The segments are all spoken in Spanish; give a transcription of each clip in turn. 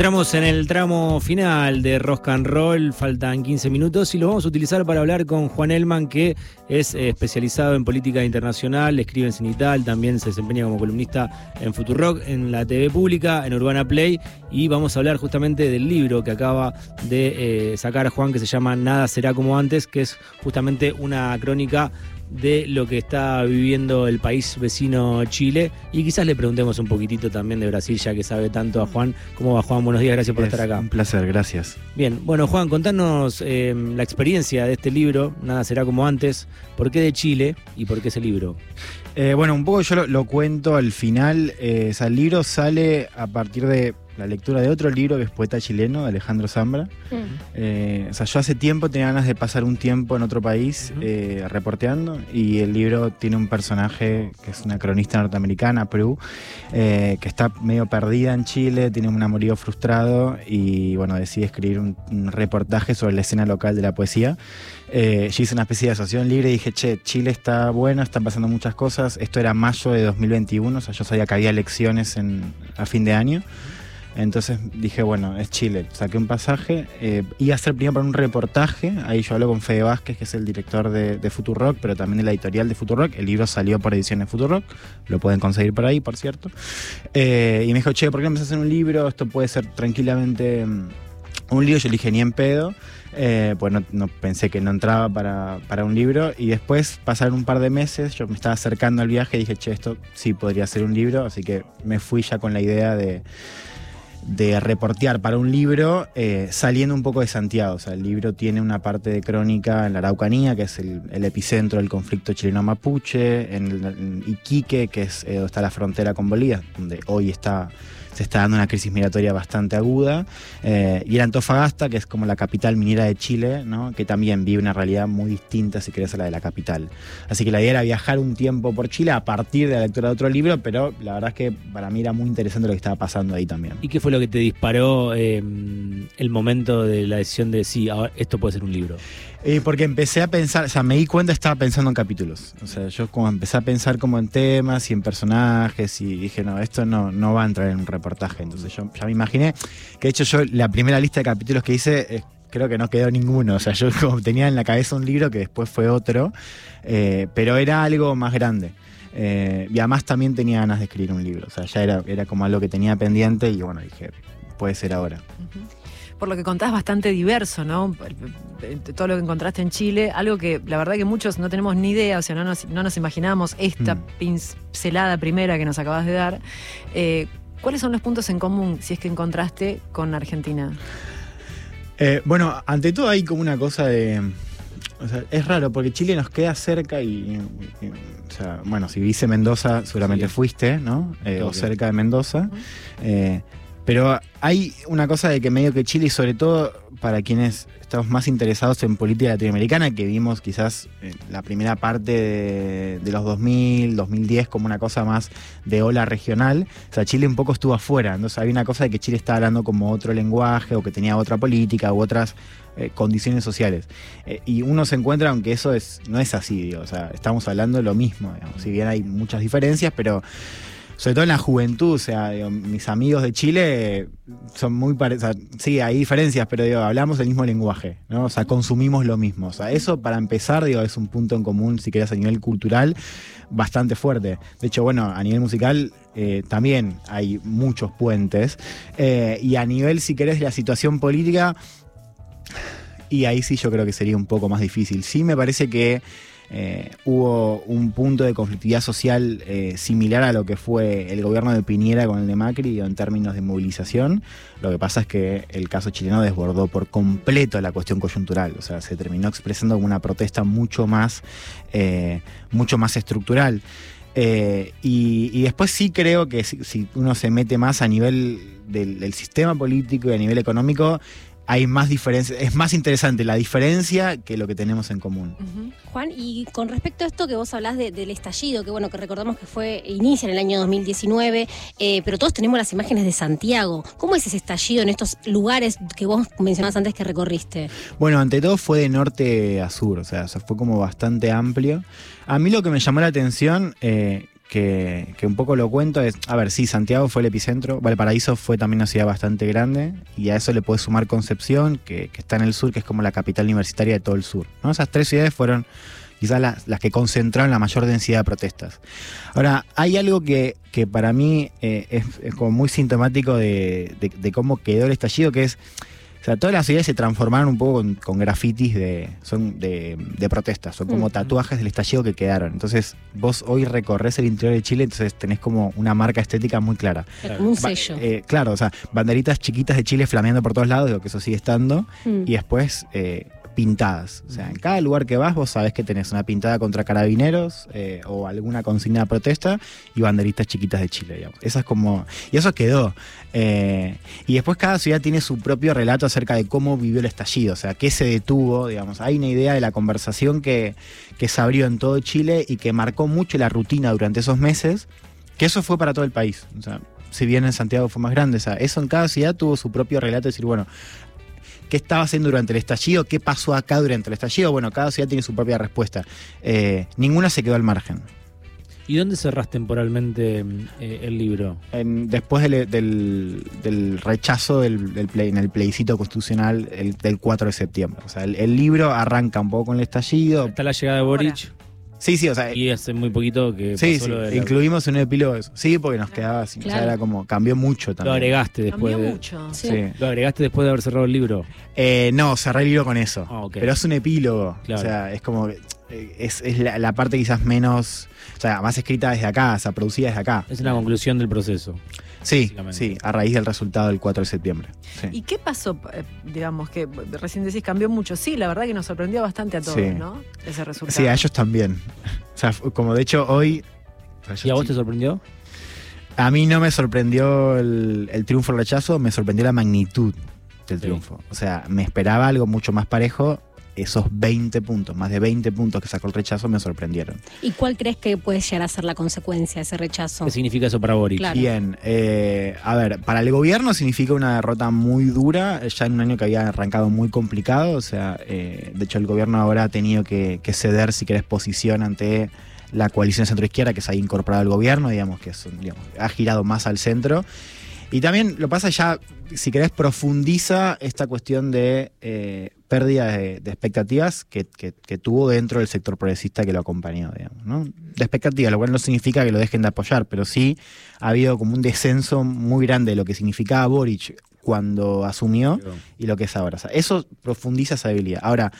Entramos en el tramo final de Rock and Roll, faltan 15 minutos y lo vamos a utilizar para hablar con Juan Elman, que es eh, especializado en política internacional, escribe en Cenital, también se desempeña como columnista en Futurock, en la TV pública, en Urbana Play, y vamos a hablar justamente del libro que acaba de eh, sacar Juan, que se llama Nada será como antes, que es justamente una crónica de lo que está viviendo el país vecino Chile y quizás le preguntemos un poquitito también de Brasil ya que sabe tanto a Juan. ¿Cómo va Juan? Buenos días, gracias por estar acá. Un placer, gracias. Bien, bueno Juan, contanos eh, la experiencia de este libro, Nada será como antes, ¿por qué de Chile y por qué ese libro? Eh, bueno, un poco yo lo, cuento al final, eh, el libro sale a partir de la lectura de otro libro que es Poeta Chileno, de Alejandro Zambra. Mm. Eh, o sea, yo hace tiempo tenía ganas de pasar un tiempo en otro país eh, reporteando y el libro tiene un personaje que es una cronista norteamericana, Prue, eh, que está medio perdida en Chile, tiene un amorío frustrado y bueno, decide escribir un, reportaje sobre la escena local de la poesía. yo hice una especie de asociación libre y dije, che, Chile está bueno, están pasando muchas cosas. Esto era mayo de 2021, o sea, yo sabía que había elecciones en, a fin de año. Entonces dije, bueno, es Chile. Saqué un pasaje. Eh, iba a hacer primero para un reportaje. Ahí yo hablo con Fede Vázquez, que es el director de, de Futurock, pero también de la editorial de Futurock. El libro salió por ediciones Futurock. Lo pueden conseguir por ahí, por cierto. Eh, y me dijo, che, ¿por qué no a hacer un libro? Esto puede ser tranquilamente mm, un libro. Yo le dije, ni en pedo. Eh, pues no, pensé que no entraba para, para, un libro y después pasaron un par de meses, yo me estaba acercando al viaje y dije, che, esto sí podría ser un libro, así que me fui ya con la idea de, de reportear para un libro eh, saliendo un poco de Santiago. O sea, el libro tiene una parte de crónica en la Araucanía, que es el, epicentro del conflicto chileno-mapuche, en, Iquique, que es eh, donde está la frontera con Bolivia, donde hoy está se está dando una crisis migratoria bastante aguda. Eh, y el Antofagasta, que es como la capital minera de Chile, ¿no? que también vive una realidad muy distinta, si querés, a la de la capital. Así que la idea era viajar un tiempo por Chile a partir de la lectura de otro libro, pero la verdad es que para mí era muy interesante lo que estaba pasando ahí también. ¿Y qué fue lo que te disparó eh, el momento de la decisión de sí, esto puede ser un libro? Eh, porque empecé a pensar, o sea, me di cuenta, estaba pensando en capítulos. O sea, yo como empecé a pensar como en temas y en personajes y dije, no, esto no, no va a entrar en un reportaje. Entonces yo ya me imaginé que de hecho yo la primera lista de capítulos que hice... Eh, creo que no quedó ninguno. O sea, yo como tenía en la cabeza un libro que después fue otro, eh, pero era algo más grande. y además también tenía ganas de escribir un libro. O sea, ya era, era como algo que tenía pendiente y bueno, dije, puede ser ahora por lo que contás, bastante diverso, ¿no? Todo lo que encontraste en Chile, algo que la verdad que muchos no tenemos ni idea, o sea, no nos, no nos imaginábamos esta mm. pincelada primera que nos acabas de dar. Eh, ¿Cuáles son los puntos en común, si es que encontraste, con Argentina? Eh, bueno, ante todo hay como una cosa de... O sea, es raro porque Chile nos queda cerca y, o sea, bueno, si viste Mendoza, seguramente fuiste, ¿no? Eh, o cerca de Mendoza. Pero hay una cosa de que medio que Chile, y sobre todo para quienes estamos más interesados en política latinoamericana, que vimos quizás la primera parte de, los 2000, 2010 como una cosa más de ola regional, o sea, Chile un poco estuvo afuera, entonces había una cosa de que Chile estaba hablando como otro lenguaje o que tenía otra política u otras eh, condiciones sociales. Eh, y uno se encuentra, aunque eso es, no es así, digo, o sea, estamos hablando de lo mismo, si bien hay muchas diferencias, pero sobre todo en la juventud, o sea, mis amigos de Chile son muy parecidos, sí, hay diferencias, pero digo, hablamos el mismo lenguaje, ¿no? O sea, consumimos lo mismo. O sea, eso para empezar, digo, es un punto en común, si querés, a nivel cultural, bastante fuerte. De hecho, bueno, a nivel musical eh, también hay muchos puentes. Eh, y a nivel, si querés, de la situación política, y ahí sí yo creo que sería un poco más difícil. Sí me parece que eh, hubo un punto de conflictividad social eh, similar a lo que fue el gobierno de Piñera con el de Macri en términos de movilización. Lo que pasa es que el caso chileno desbordó por completo la cuestión coyuntural, o sea, se terminó expresando como una protesta mucho más, eh, mucho más estructural. y, después sí creo que si, uno se mete más a nivel del sistema político y a nivel económico, hay más diferencias, es más interesante la diferencia que lo que tenemos en común. Juan, y con respecto a esto que vos hablás del estallido, que bueno, que recordamos que fue, inicia en el año 2019, eh, pero todos tenemos las imágenes de Santiago. ¿Cómo es ese estallido en estos lugares que vos mencionabas antes que recorriste? Bueno, ante todo fue de norte a sur, o sea, fue como bastante amplio. A mí lo que me llamó la atención, eh, que, un poco lo cuento es, a ver, sí, Santiago fue el epicentro, Valparaíso fue también una ciudad bastante grande y a eso le puedes sumar Concepción, que, que está en el sur, que es como la capital universitaria de todo el sur. ¿no? Esas tres ciudades fueron quizás las, las que concentraron la mayor densidad de protestas. Ahora, hay algo que, que para mí eh, es, es como muy sintomático de, de- de cómo quedó el estallido, que es, o sea, todas las ciudades se transformaron un poco con, con grafitis de, son de, de protestas, son como Mm. tatuajes del estallido que quedaron. Entonces, vos hoy recorres el interior de Chile, entonces tenés como una marca estética muy clara. Como un sello. eh, claro, o sea, banderitas chiquitas de Chile flameando por todos lados, digo que eso sigue estando, Mm. y después eh, pintadas. O sea, en cada lugar que vas, vos sabés que tenés una pintada contra carabineros eh, o alguna consigna de protesta y banderitas chiquitas de Chile, digamos. Esa es como. Y eso quedó. Eh, y después cada ciudad tiene su propio relato acerca de cómo vivió el estallido, o sea, qué se detuvo, digamos. Hay una idea de la conversación que, que se abrió en todo Chile y que marcó mucho la rutina durante esos meses, que eso fue para todo el país. O sea, si bien en Santiago fue más grande, o sea, eso en cada ciudad tuvo su propio relato, de decir, bueno, ¿qué estaba haciendo durante el estallido? ¿Qué pasó acá durante el estallido? Bueno, cada ciudad tiene su propia respuesta. Eh, ninguna se quedó al margen. ¿Y dónde cerrás temporalmente eh, el libro? En- después del, del- del rechazo del, del play- en el plebiscito constitucional el- del 4 de septiembre. O sea, el, el libro arranca un poco con el estallido. Está la llegada de Boric Sí, sí, o sea, y hace muy poquito que sí, pasó sí, lo de la- incluimos en un epílogo eso. Sí, porque nos quedaba así. O sea, Claro. era como, cambió mucho Lo también. agregaste después Cambió de, mucho. Sí. Sí. Lo agregaste después de haber cerrado el libro. Eh, no, cerré el libro con eso. Ah, ok. Pero es un epílogo. Claro. O sea, es como. eh, Es, es la, la parte quizás menos. O sea, más escrita desde acá, o sea, producida desde acá. Es una conclusión del proceso. Sí, sí, a raíz del resultado del 4 de septiembre. Sí. ¿Y qué pasó? eh, digamos que recién decís cambió mucho. Sí, la verdad que nos sorprendió bastante a todos, Sí. ¿no? Ese resultado. Sí, a ellos también. O sea, como de hecho hoy. ¿Y a vos te sorprendió? a mí no me sorprendió el, el triunfo o rechazo, me sorprendió la magnitud del Sí. triunfo. O sea, me esperaba algo mucho más parejo. Esos 20 puntos, más de 20 puntos que sacó el rechazo, me sorprendieron. ¿Y cuál crees que puede llegar a ser la consecuencia de ese rechazo? ¿Qué significa eso para Boric? Claro. Bien, eh, a ver, para el gobierno significa una derrota muy dura, ya en un año que había arrancado muy complicado, o sea, eh, de hecho el gobierno ahora ha tenido que, que ceder, si querés, posición ante la coalición centro-izquierda que se ha incorporado al gobierno, digamos, que es un- digamos, ha girado más al centro. Y también lo pasa ya, si querés, profundiza esta cuestión de eh, pérdida de, de expectativas que, que- que tuvo dentro del sector progresista que lo acompañó, digamos, ¿no? De expectativas, lo cual no significa que lo dejen de apoyar, pero sí ha habido como un descenso muy grande de lo que significaba Boric cuando asumió y lo que es ahora. O sea, eso profundiza esa debilidad. Ahora,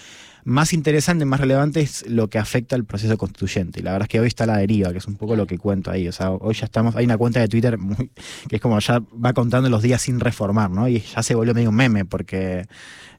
más interesante, más relevante es lo que afecta al proceso constituyente. Y la verdad es que hoy está la deriva, que es un poco lo que cuento ahí. O sea, hoy ya estamos, hay una cuenta de Twitter que es como ya va contando los días sin reformar, ¿no? Y ya se volvió medio un meme porque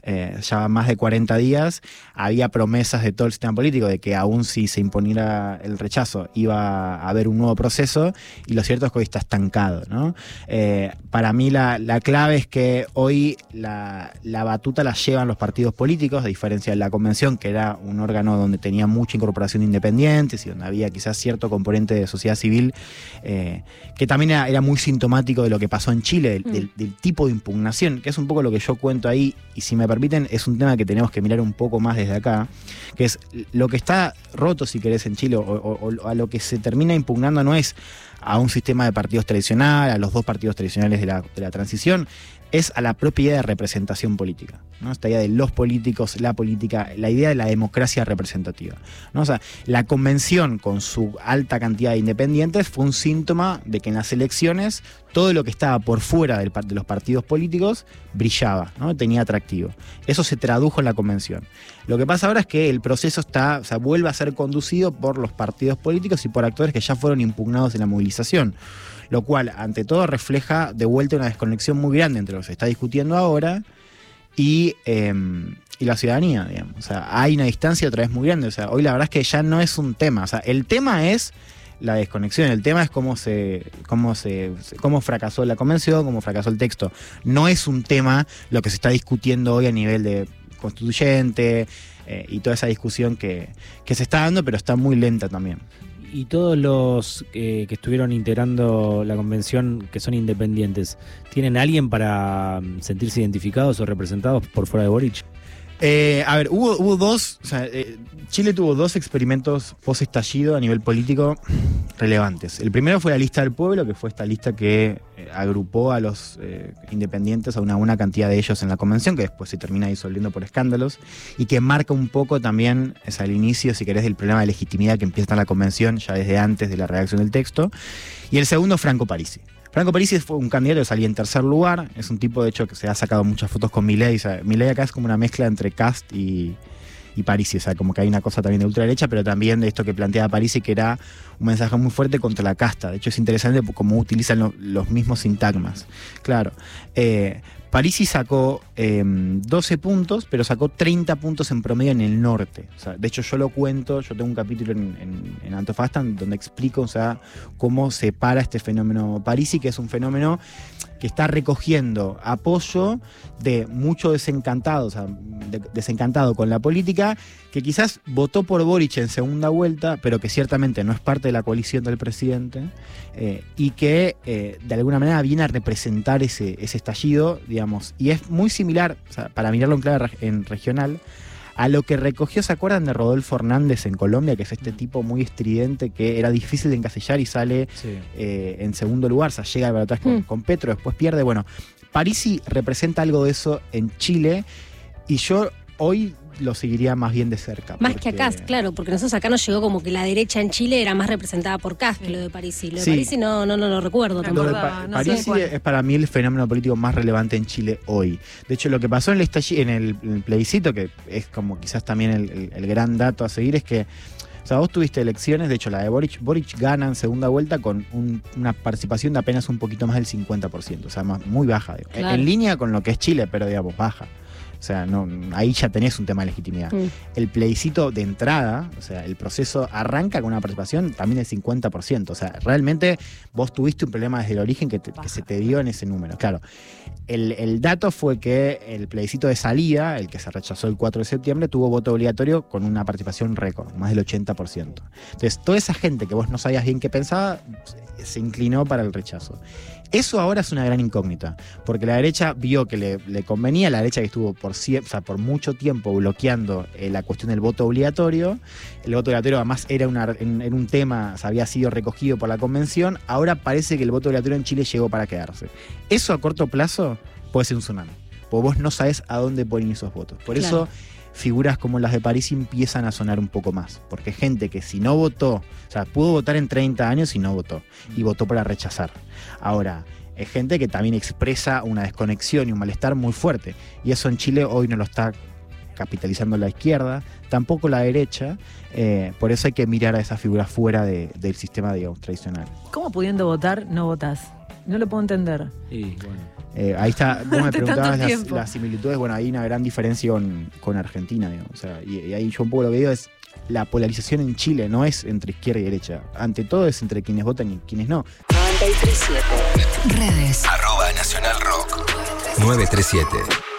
eh, ya más de 40 días había promesas de todo el sistema político de que aún si se imponiera el rechazo iba a haber un nuevo proceso y lo cierto es que hoy está estancado, ¿no? Eh, para mí la, la clave es que hoy la, la batuta la llevan los partidos políticos, a diferencia de la convención, que era un órgano donde tenía mucha incorporación de independientes y donde había quizás cierto componente de sociedad civil, eh, que también era, era muy sintomático de lo que pasó en Chile, del, Mm. del- del tipo de impugnación, que es un poco lo que yo cuento ahí, y si me permiten, es un tema que tenemos que mirar un poco más desde acá, que es lo que está roto, si querés, en Chile, o, o- o a lo que se termina impugnando no es a un sistema de partidos tradicional, a los dos partidos tradicionales de la, de la transición, es a la propia idea de representación política. ¿no? Esta idea de los políticos, la política, la idea de la democracia representativa. ¿no? O sea, la convención con su alta cantidad de independientes fue un síntoma de que en las elecciones todo lo que estaba por fuera del de los partidos políticos brillaba, ¿no? tenía atractivo. Eso se tradujo en la convención. Lo que pasa ahora es que el proceso está, o sea, vuelve a ser conducido por los partidos políticos y por actores que ya fueron impugnados en la movilización. Lo cual, ante todo, refleja de vuelta una desconexión muy grande entre lo que se está discutiendo ahora y, eh, y la ciudadanía, digamos. O sea, hay una distancia otra vez muy grande. O sea, hoy la verdad es que ya no es un tema. O sea, el tema es la desconexión. El tema es cómo se, cómo se, cómo fracasó la convención, cómo fracasó el texto. No es un tema lo que se está discutiendo hoy a nivel de constituyente eh, y toda esa discusión que, que se está dando, pero está muy lenta también. Y todos los eh, que estuvieron integrando la convención que son independientes, ¿tienen alguien para mm, sentirse identificados o representados por fuera de Boric? Eh, a ver, hubo, hubo dos, o sea, eh, Chile tuvo dos experimentos post-estallido a nivel político relevantes. El primero fue la lista del pueblo, que fue esta lista que eh, agrupó a los eh, independientes a una, una cantidad de ellos en la convención, que después se termina disolviendo por escándalos, y que marca un poco también es el inicio, si querés, del problema de legitimidad que empieza en la convención ya desde antes de la redacción del texto. Y el segundo, Franco Parisi. Franco Parisi fue un candidato que salía en tercer lugar. Es un tipo, de hecho, que se ha sacado muchas fotos con Milei. O Milei acá es como una mezcla entre Cast y, y Parisi. O sea, como que hay una cosa también de ultraderecha, pero también de esto que planteaba Parisi, que era un mensaje muy fuerte contra la casta. De hecho, es interesante cómo utilizan lo- los mismos sintagmas. Claro. Eh, Parisi sacó eh, 12 puntos, pero sacó 30 puntos en promedio en el norte. De hecho, yo lo cuento, yo tengo un capítulo en, en, en Antofagasta donde explico o sea, cómo se para este fenómeno Parisi, que es un fenómeno que está recogiendo apoyo de mucho desencantado, o sea, de- desencantado con la política, que quizás votó por Boric en segunda vuelta, pero que ciertamente no es parte de la coalición del presidente, eh, y que eh, de alguna manera viene a representar ese, ese estallido, digamos, y es muy similar, o sea, para mirarlo en clave en regional, a lo que recogió, ¿se acuerdan de Rodolfo Hernández en Colombia? Que es este tipo muy estridente que era difícil de encasillar y sale eh, en segundo lugar, o sea, llega al balotaje con, Mm. con Petro, después pierde. Bueno, Parisi representa algo de eso en Chile y yo hoy lo seguiría más bien de cerca. Más que a Cast, claro, porque nosotros acá nos llegó como que la derecha en Chile era más representada por Cast que lo de Parisi. Lo de Sí. Parisi no, no, no lo recuerdo Lo tampoco. de acordaba, Pa- no sé Parisi cuál. es para mí el fenómeno político más relevante en Chile hoy. De hecho, lo que pasó en el, en el, en el plebiscito, que es como quizás también el, el- el gran dato a seguir, es que o sea, vos tuviste elecciones, de hecho la de Boric, Boric gana en segunda vuelta con un- una participación de apenas un poquito más del 50%, o sea, más- muy baja. En- Claro. En línea con lo que es Chile, pero digamos, baja. O sea, no, ahí ya tenés un tema de legitimidad. Mm. El plebiscito de entrada, o sea, el proceso arranca con una participación también del 50%. O sea, realmente vos tuviste un problema desde el origen que, te- que se te dio en ese número. Claro, el, el dato fue que el plebiscito de salida, el que se rechazó el 4 de septiembre, tuvo voto obligatorio con una participación récord, más del 80%. Entonces, toda esa gente que vos no sabías bien qué pensaba, se- se inclinó para el rechazo. Eso ahora es una gran incógnita, porque la derecha vio que le, convenía, la derecha que estuvo por, o sea, por mucho tiempo bloqueando eh, la cuestión del voto obligatorio, el voto obligatorio además era, en- un tema, había sido recogido por la convención, ahora parece que el voto obligatorio en Chile llegó para quedarse. Eso a corto plazo puede ser un tsunami, porque vos no sabés a dónde ir esos votos. Por eso figuras como las de París empiezan a sonar un poco más, porque gente que si no votó, o sea, pudo votar en 30 años y no votó, y votó para rechazar. Ahora, es gente que también expresa una desconexión y un malestar muy fuerte, y eso en Chile hoy no lo está capitalizando la izquierda, tampoco la derecha, eh, por eso hay que mirar a esas figuras fuera de- del sistema, digamos, tradicional. ¿Cómo pudiendo votar no votás? No lo puedo entender. Y bueno. Eh, ahí está, vos me preguntabas las, las similitudes, bueno, hay una gran diferencia con, con Argentina, digamos, o sea, y, y ahí yo un poco lo que digo es la polarización en Chile no es entre izquierda y derecha, ante todo es entre quienes votan y quienes no. 937. Redes. Arroba Nacional Rock 937.